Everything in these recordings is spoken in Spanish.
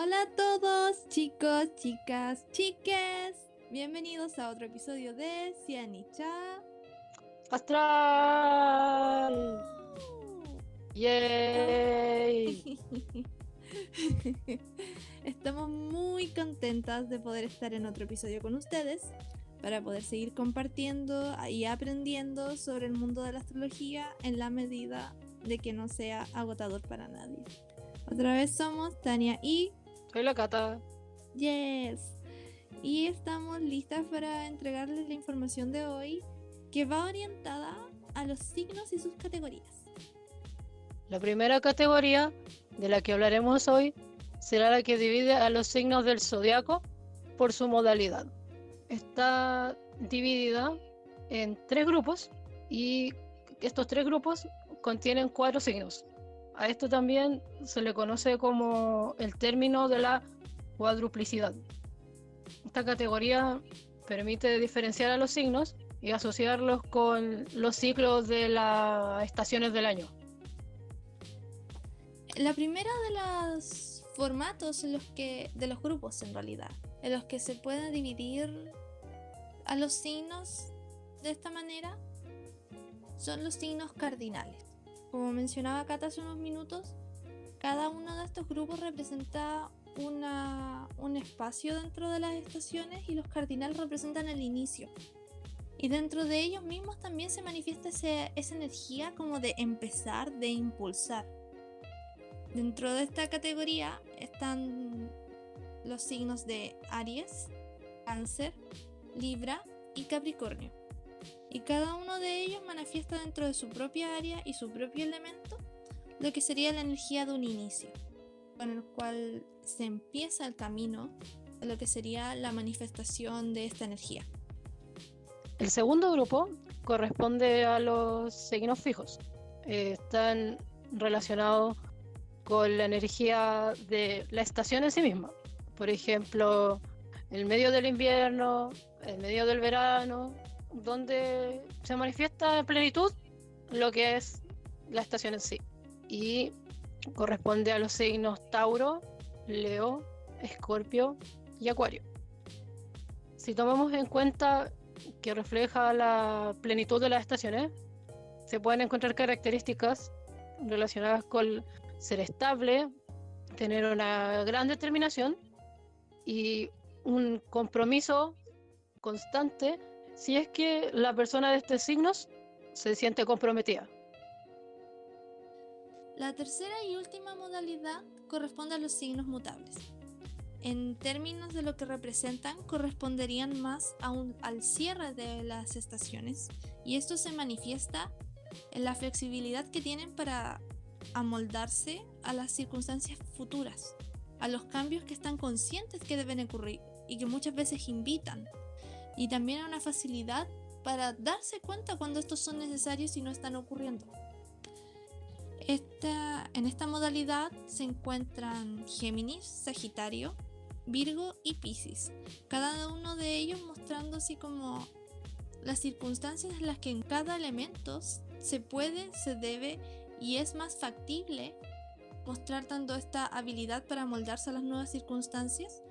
Hola a todos, chicos, chicas, chiques. Bienvenidos a otro episodio de Cianicha Astral. Yay. Estamos muy contentas de poder estar en otro episodio con ustedes para poder seguir compartiendo y aprendiendo sobre el mundo de la astrología en la medida de que no sea agotador para nadie. Otra vez somos Tania y Soy la Cata. Yes. Y estamos listas para entregarles la información de hoy que va orientada a los signos y sus categorías. La primera categoría de la que hablaremos hoy será la que divide a los signos del zodiaco por su modalidad. Está dividida en tres grupos y estos tres grupos contienen cuatro signos. A esto también se le conoce como el término de la cuadruplicidad. Esta categoría permite diferenciar a los signos y asociarlos con los ciclos de las estaciones del año. La primera de los formatos en los que, de los grupos en realidad, en los que se puede dividir a los signos de esta manera, son los signos cardinales. Como mencionaba Cata hace unos minutos, cada uno de estos grupos representa una, un espacio dentro de las estaciones y los cardinales representan el inicio. Y dentro de ellos mismos también se manifiesta ese- esa energía como de empezar, de impulsar. Dentro de esta categoría están los signos de Aries, Cáncer, Libra y Capricornio. Y cada uno de ellos manifiesta dentro de su propia área y su propio elemento lo que sería la energía de un inicio, con el cual se empieza el camino de lo que sería la manifestación de esta energía. El segundo grupo corresponde a los signos fijos. Eh, están relacionados con la energía de la estación en sí misma. Por ejemplo, el medio del invierno, el medio del verano, donde se manifiesta en plenitud lo que es la estación en sí. Y corresponde a los signos Tauro, Leo, Escorpio y Acuario. Si tomamos en cuenta que refleja la plenitud de las estaciones, se pueden encontrar características relacionadas con ser estable, tener una gran determinación y un compromiso constante si es que la persona de estos signos se siente comprometida. La tercera y última modalidad corresponde a los signos mutables. En términos de lo que representan, corresponderían más a al cierre de las estaciones y esto se manifiesta en la flexibilidad que tienen para amoldarse a las circunstancias futuras, a los cambios que están conscientes que deben ocurrir y que muchas veces invitan, y también a una facilidad para darse cuenta cuando estos son necesarios y no están ocurriendo. Esta, en esta modalidad se encuentran Géminis, Sagitario, Virgo y Piscis, cada uno de ellos mostrando así como las circunstancias en las que en cada elemento se puede, se debe y es más factible mostrar tanto esta habilidad para moldarse a las nuevas circunstancias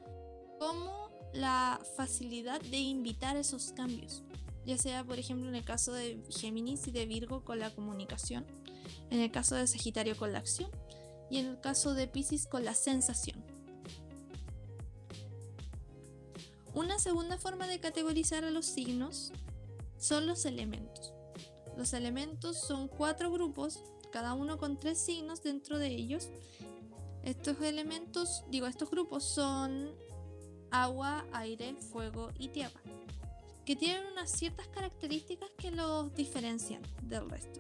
como la facilidad de invitar esos cambios, ya sea por ejemplo en el caso de Géminis y de Virgo con la comunicación, en el caso de Sagitario con la acción y en el caso de Pisces con la sensación. Una segunda forma de categorizar a los signos son los elementos. Los elementos son cuatro grupos, cada uno con tres signos dentro de ellos. Estos elementos, digo, estos grupos son agua, aire, fuego y tierra, que tienen unas ciertas características que los diferencian del resto.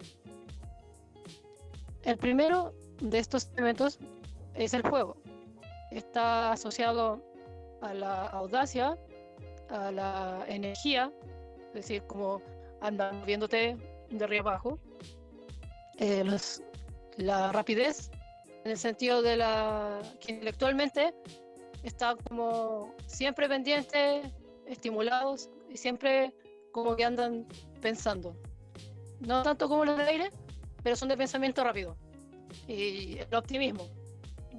El primero de estos elementos es el fuego. Está asociado a la audacia, a la energía, es decir, como andar moviéndote de arriba abajo. Eh, la rapidez, en el sentido de la que intelectualmente está como siempre pendiente, estimulados y siempre como que andan pensando. No tanto como los de aire, pero son de pensamiento rápido. Y el optimismo.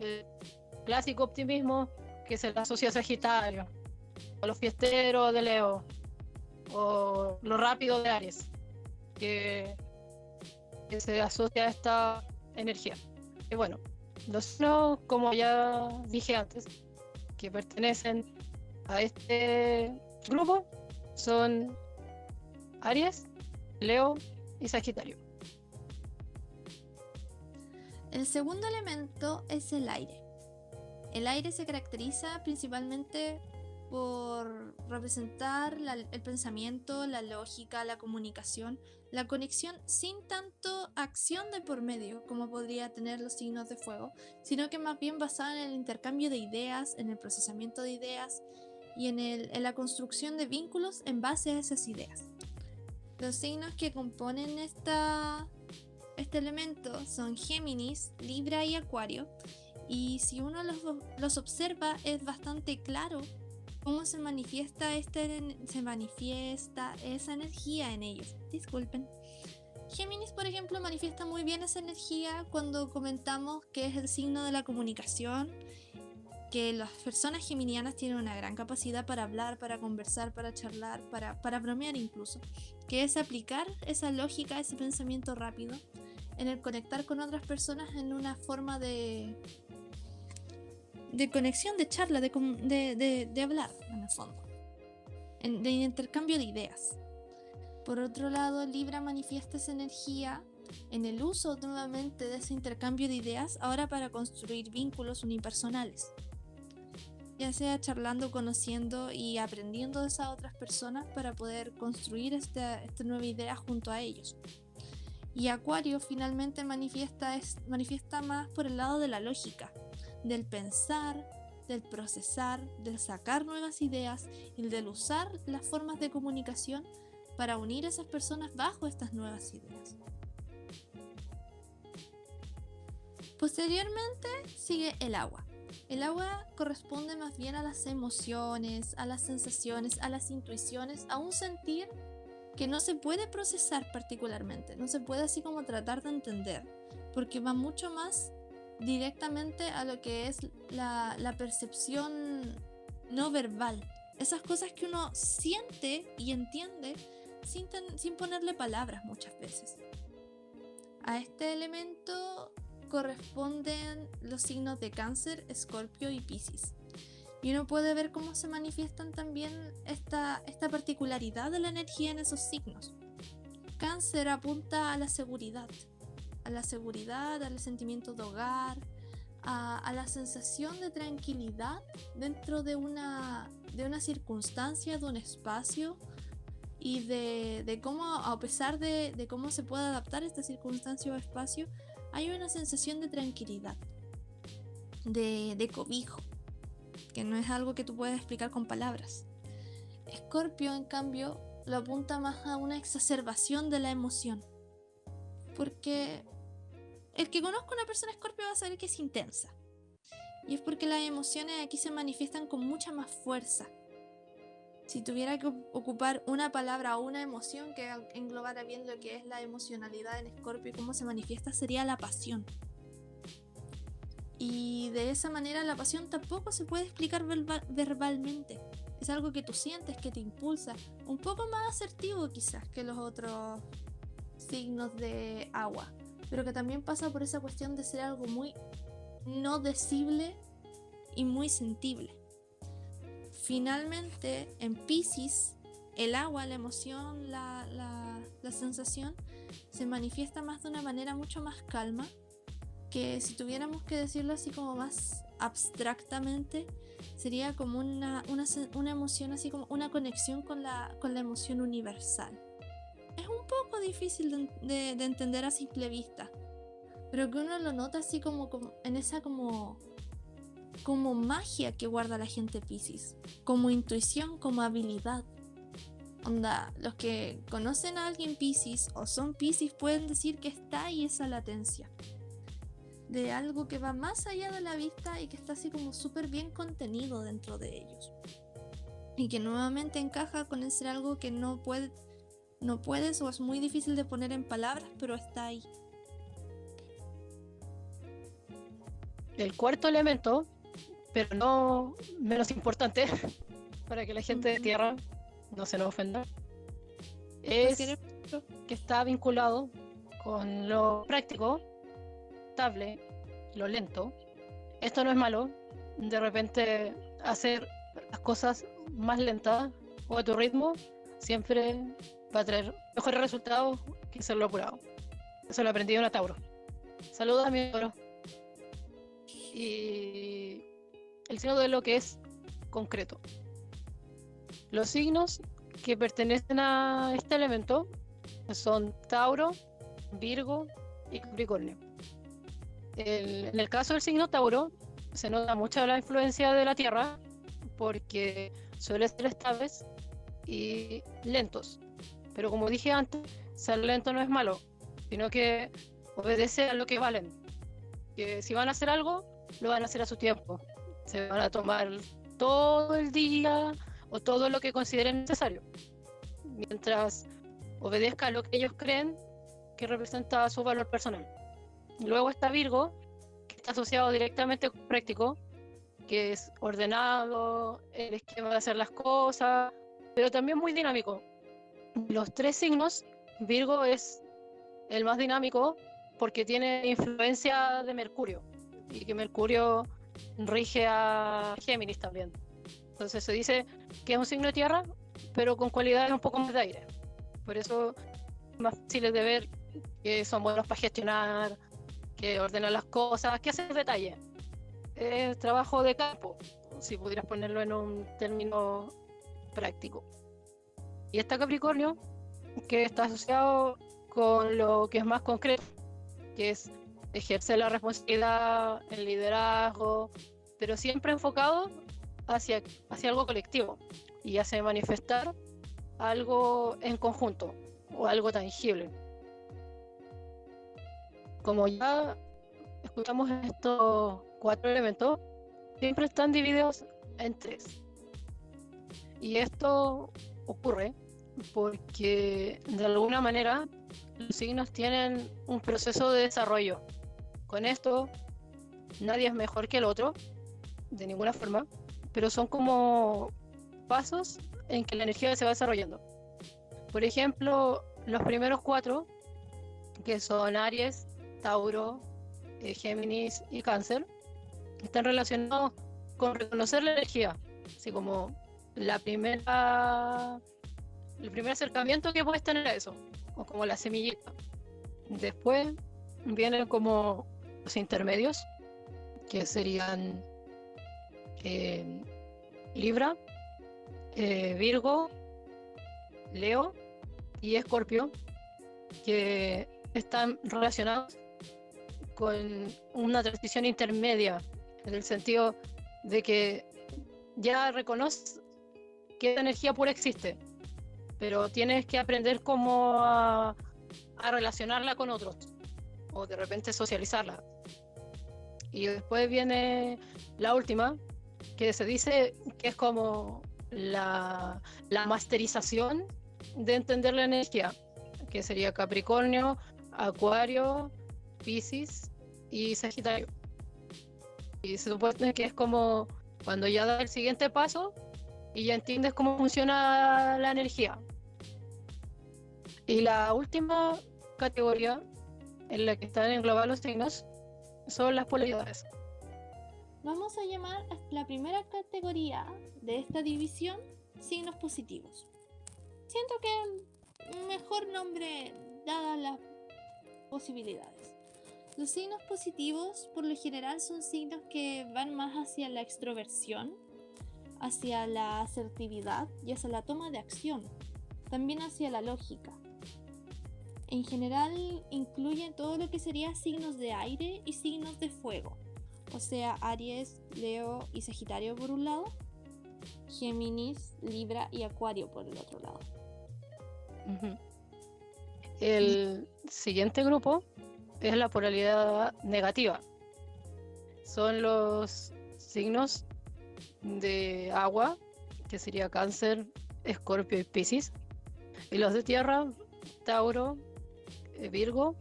Eh, clásico optimismo que se le asocia a Sagitario, o los fiesteros de Leo, o lo rápido de Aries, que, se asocia a esta energía. Y bueno, los signos, como ya dije antes, que pertenecen a este grupo son Aries, Leo y Sagitario. El segundo elemento es el aire. El aire se caracteriza principalmente por representar el pensamiento, la lógica, la comunicación, la conexión sin tanto acción de por medio como podría tener los signos de fuego, sino que más bien basada en el intercambio de ideas, en el procesamiento de ideas y en, la construcción de vínculos en base a esas ideas. Los signos que componen esta, este elemento son Géminis, Libra y Acuario, y si uno los, los observa es bastante claro cómo se manifiesta, este, se manifiesta esa energía en ellos. Disculpen. Géminis, por ejemplo, manifiesta muy bien esa energía cuando comentamos que es el signo de la comunicación, que las personas geminianas tienen una gran capacidad para hablar, para conversar, para charlar, para, para bromear incluso, que es aplicar esa lógica, ese pensamiento rápido en el conectar con otras personas en una forma de, de conexión, de charla, de, de, de, hablar, en el fondo, de intercambio de ideas. Por otro lado, Libra manifiesta esa energía en el uso nuevamente de ese intercambio de ideas, ahora para construir vínculos unipersonales. Ya sea charlando, conociendo y aprendiendo de esas otras personas para poder construir esta, esta nueva idea junto a ellos. Y Acuario finalmente manifiesta, es, manifiesta más por el lado de la lógica, del pensar, del procesar, del sacar nuevas ideas y del usar las formas de comunicación para unir a esas personas bajo estas nuevas ideas. Posteriormente sigue el agua. El agua corresponde más bien a las emociones, a las sensaciones, a las intuiciones, a un sentir que no se puede procesar particularmente, no se puede así como tratar de entender, porque va mucho más directamente a lo que es la, percepción no verbal. Esas cosas que uno siente y entiende sin, sin ponerle palabras muchas veces. A este elemento corresponden los signos de cáncer, escorpio y piscis. Y uno puede ver cómo se manifiestan también esta, esta particularidad de la energía en esos signos. Cáncer apunta a la seguridad, a la seguridad, al sentimiento de hogar, a, la sensación de tranquilidad dentro de una, de una circunstancia, de un espacio y de, cómo, a pesar de, cómo se puede adaptar esta circunstancia o espacio, hay una sensación de tranquilidad, de, de cobijo, que no es algo que tú puedes explicar con palabras. Escorpio, en cambio, lo apunta más a una exacerbación de la emoción. Porque el que conozca una persona escorpio va a saber que es intensa. Y es porque las emociones aquí se manifiestan con mucha más fuerza. Si tuviera que ocupar una palabra o una emoción que englobara bien lo que es la emocionalidad en Escorpio y cómo se manifiesta, sería la pasión. Y de esa manera la pasión tampoco se puede explicar verbalmente. Es algo que tú sientes, que te impulsa. Un poco más asertivo quizás que los otros signos de agua pero que también pasa por esa cuestión de ser algo muy no decible y muy sentible. Finalmente, en Pisces, el agua, la emoción, la, la, sensación, se manifiesta más de una manera mucho más calma, que si tuviéramos que decirlo así como más abstractamente, sería como una, una, una emoción, así como una conexión con la, con la emoción universal un poco difícil de, entender a simple vista. Pero que uno lo nota así como, en esa como como magia que guarda la gente Pisces, como intuición, como habilidad. Onda, los que conocen a alguien Pisces o son Pisces pueden decir que está ahí esa latencia de algo que va más allá de la vista y que está así como súper bien contenido dentro de ellos. Y que nuevamente encaja con ese algo que no puede no puedes o es muy difícil de poner en palabras, pero está ahí. El cuarto elemento pero no menos importante, para que la gente de tierra no se nos ofenda, es que está vinculado con lo práctico, estable, lo lento. Esto no es malo, de repente hacer las cosas más lentas o a tu ritmo siempre va a traer mejores resultados que hacerlo apurado. Eso lo aprendí en una Tauro. Saludos a mi Tauro. Y el signo de lo que es concreto. Los signos que pertenecen a este elemento son Tauro, Virgo y Capricornio. en el caso del signo Tauro, se nota mucho la influencia de la Tierra porque suele ser estables y lentos. Pero como dije antes, ser lento no es malo, sino que obedece a lo que valen. Que si van a hacer algo, lo van a hacer a su tiempo. Se van a tomar todo el día o todo lo que consideren necesario. Mientras obedezca a lo que ellos creen que representa su valor personal. Luego está Virgo, que está asociado directamente con práctico, que es ordenado, el esquema de hacer las cosas, pero también muy dinámico. Los tres signos, Virgo es el más dinámico porque tiene influencia de Mercurio y que Mercurio rige a Géminis también. Entonces se dice que es un signo de tierra, pero con cualidades un poco más de aire. Por eso más fáciles de ver que son buenos para gestionar, que ordenan las cosas, que hacen detalle. Es trabajo de campo, si pudieras ponerlo en un término práctico. Y está Capricornio, que está asociado con lo que es más concreto, que es ejercer la responsabilidad, el liderazgo, pero siempre enfocado hacia, hacia algo colectivo y hace manifestar algo en conjunto o algo tangible. Como ya escuchamos estos cuatro elementos, siempre están divididos en tres. Y esto ocurre porque de alguna manera los signos tienen un proceso de desarrollo. Con esto, nadie es mejor que el otro, de ninguna forma, pero son como pasos en que la energía se va desarrollando. Por ejemplo, los primeros cuatro, que son Aries, Tauro, eh, Géminis y Cáncer, están relacionados con reconocer la energía, así como la primera, el primer acercamiento que puedes tener a eso, o como la semillita. Después vienen como los intermedios, que serían eh, Libra, eh, Virgo, Leo y Escorpio, que están relacionados con una transición intermedia, en el sentido de que ya reconoces que esa energía pura existe, pero tienes que aprender cómo a, relacionarla con otros, o de repente socializarla. Y después viene la última, que se dice que es como la, la masterización de entender la energía, que sería Capricornio, Acuario, Pisces y Sagitario. Y se supone que es como cuando ya da el siguiente paso y ya entiendes cómo funciona la energía. Y la última categoría en la que están englobados los signos son las polaridades. Vamos a llamar a la primera categoría de esta división signos positivos. Siento que mejor nombre dadas las posibilidades. Los signos positivos por lo general son signos que van más hacia la extroversión, hacia la asertividad y hacia la toma de acción, también hacia la lógica. En general incluyen todo lo que sería signos de aire y signos de fuego, o sea, Aries, Leo y Sagitario por un lado, Géminis, Libra y Acuario por el otro lado. El siguiente grupo es la polaridad negativa. Son los signos de agua, que sería cáncer, escorpio y piscis. Y los de tierra, Tauro, eh, Virgo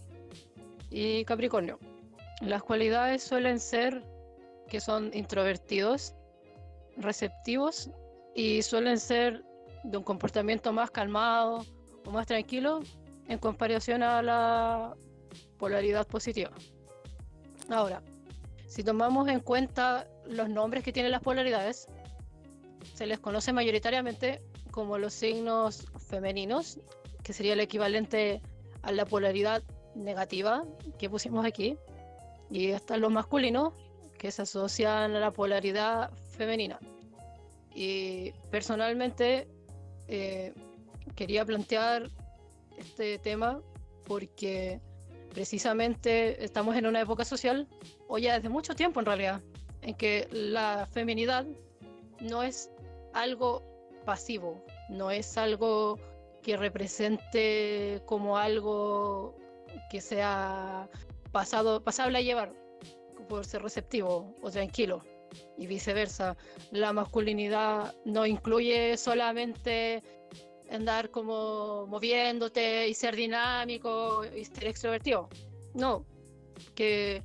y Capricornio. Las cualidades suelen ser que son introvertidos, receptivos y suelen ser de un comportamiento más calmado o más tranquilo en comparación a la polaridad positiva. Ahora, si tomamos en cuenta los nombres que tienen las polaridades, se les conoce mayoritariamente como los signos femeninos, que sería el equivalente a la polaridad negativa que pusimos aquí, y están los masculinos, que se asocian a la polaridad femenina. Y personalmente eh, quería plantear este tema porque precisamente estamos en una época social, o ya desde mucho tiempo en realidad, en que la feminidad no es algo pasivo, no es algo que represente como algo que sea pasado, pasable a llevar por ser receptivo o tranquilo y viceversa. La masculinidad no incluye solamente andar como moviéndote y ser dinámico y ser extrovertido. No, que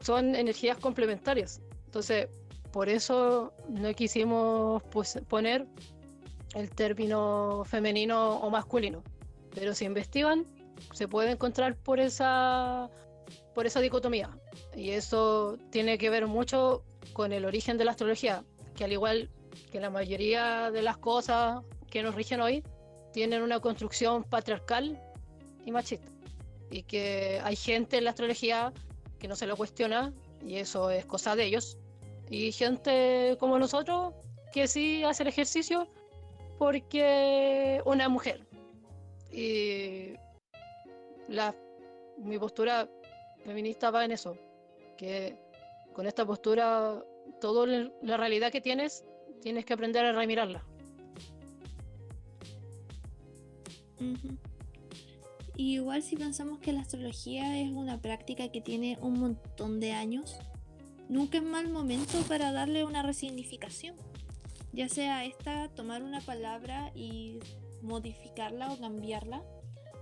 son energías complementarias. Entonces, por eso no quisimos pues, poner el término femenino o masculino. Pero si investigan, se puede encontrar por esa, por esa dicotomía. Y eso tiene que ver mucho con el origen de la astrología, que al igual que la mayoría de las cosas que nos rigen hoy, tienen una construcción patriarcal y machista. Y que hay gente en la astrología que no se lo cuestiona, y eso es cosa de ellos, y gente como nosotros que sí hace el ejercicio porque una mujer. Y la, mi postura feminista va en eso, que con esta postura, toda la realidad que tienes, tienes que aprender a remirarla. Igual si pensamos que la astrología es una práctica que tiene un montón de años, nunca es mal momento para darle una resignificación. Ya sea esta, tomar una palabra y modificarla o cambiarla,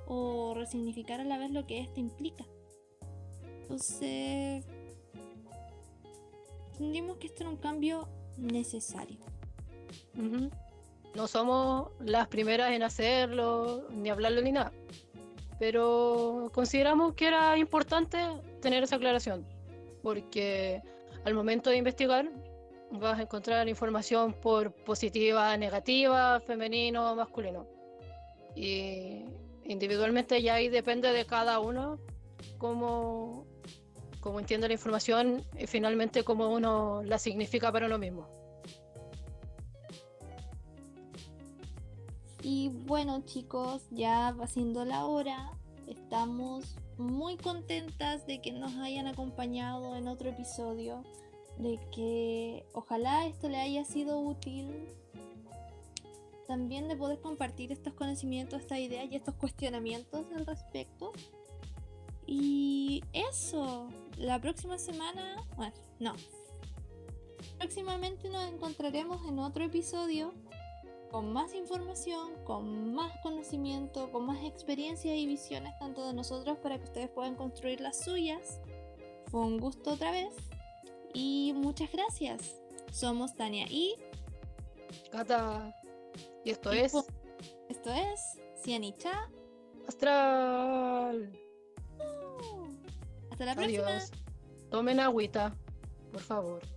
o resignificar a la vez lo que esta implica. Entonces, entendimos que esto era un cambio necesario. No somos las primeras en hacerlo, ni hablarlo, ni nada. Pero consideramos que era importante tener esa aclaración, porque al momento de investigar vas a encontrar información por positiva, negativa, femenino, masculino. Y individualmente ya ahí depende de cada uno cómo, cómo entiende la información y finalmente cómo uno la significa para uno mismo. Y bueno chicos, ya va siendo la hora, estamos muy contentas de que nos hayan acompañado en otro episodio, de que ojalá esto le haya sido útil. También de poder compartir estos conocimientos, estas ideas y estos cuestionamientos al respecto. Y eso, la próxima semana, bueno, no. Próximamente nos encontraremos en otro episodio con más información, con más conocimiento, con más experiencia y visiones tanto de nosotros para que ustedes puedan construir las suyas. Fue un gusto otra vez y muchas gracias. Somos Tania y Cata. Y esto es esto es Cianicha Astral. hasta la próxima. Tomen agüita, por favor.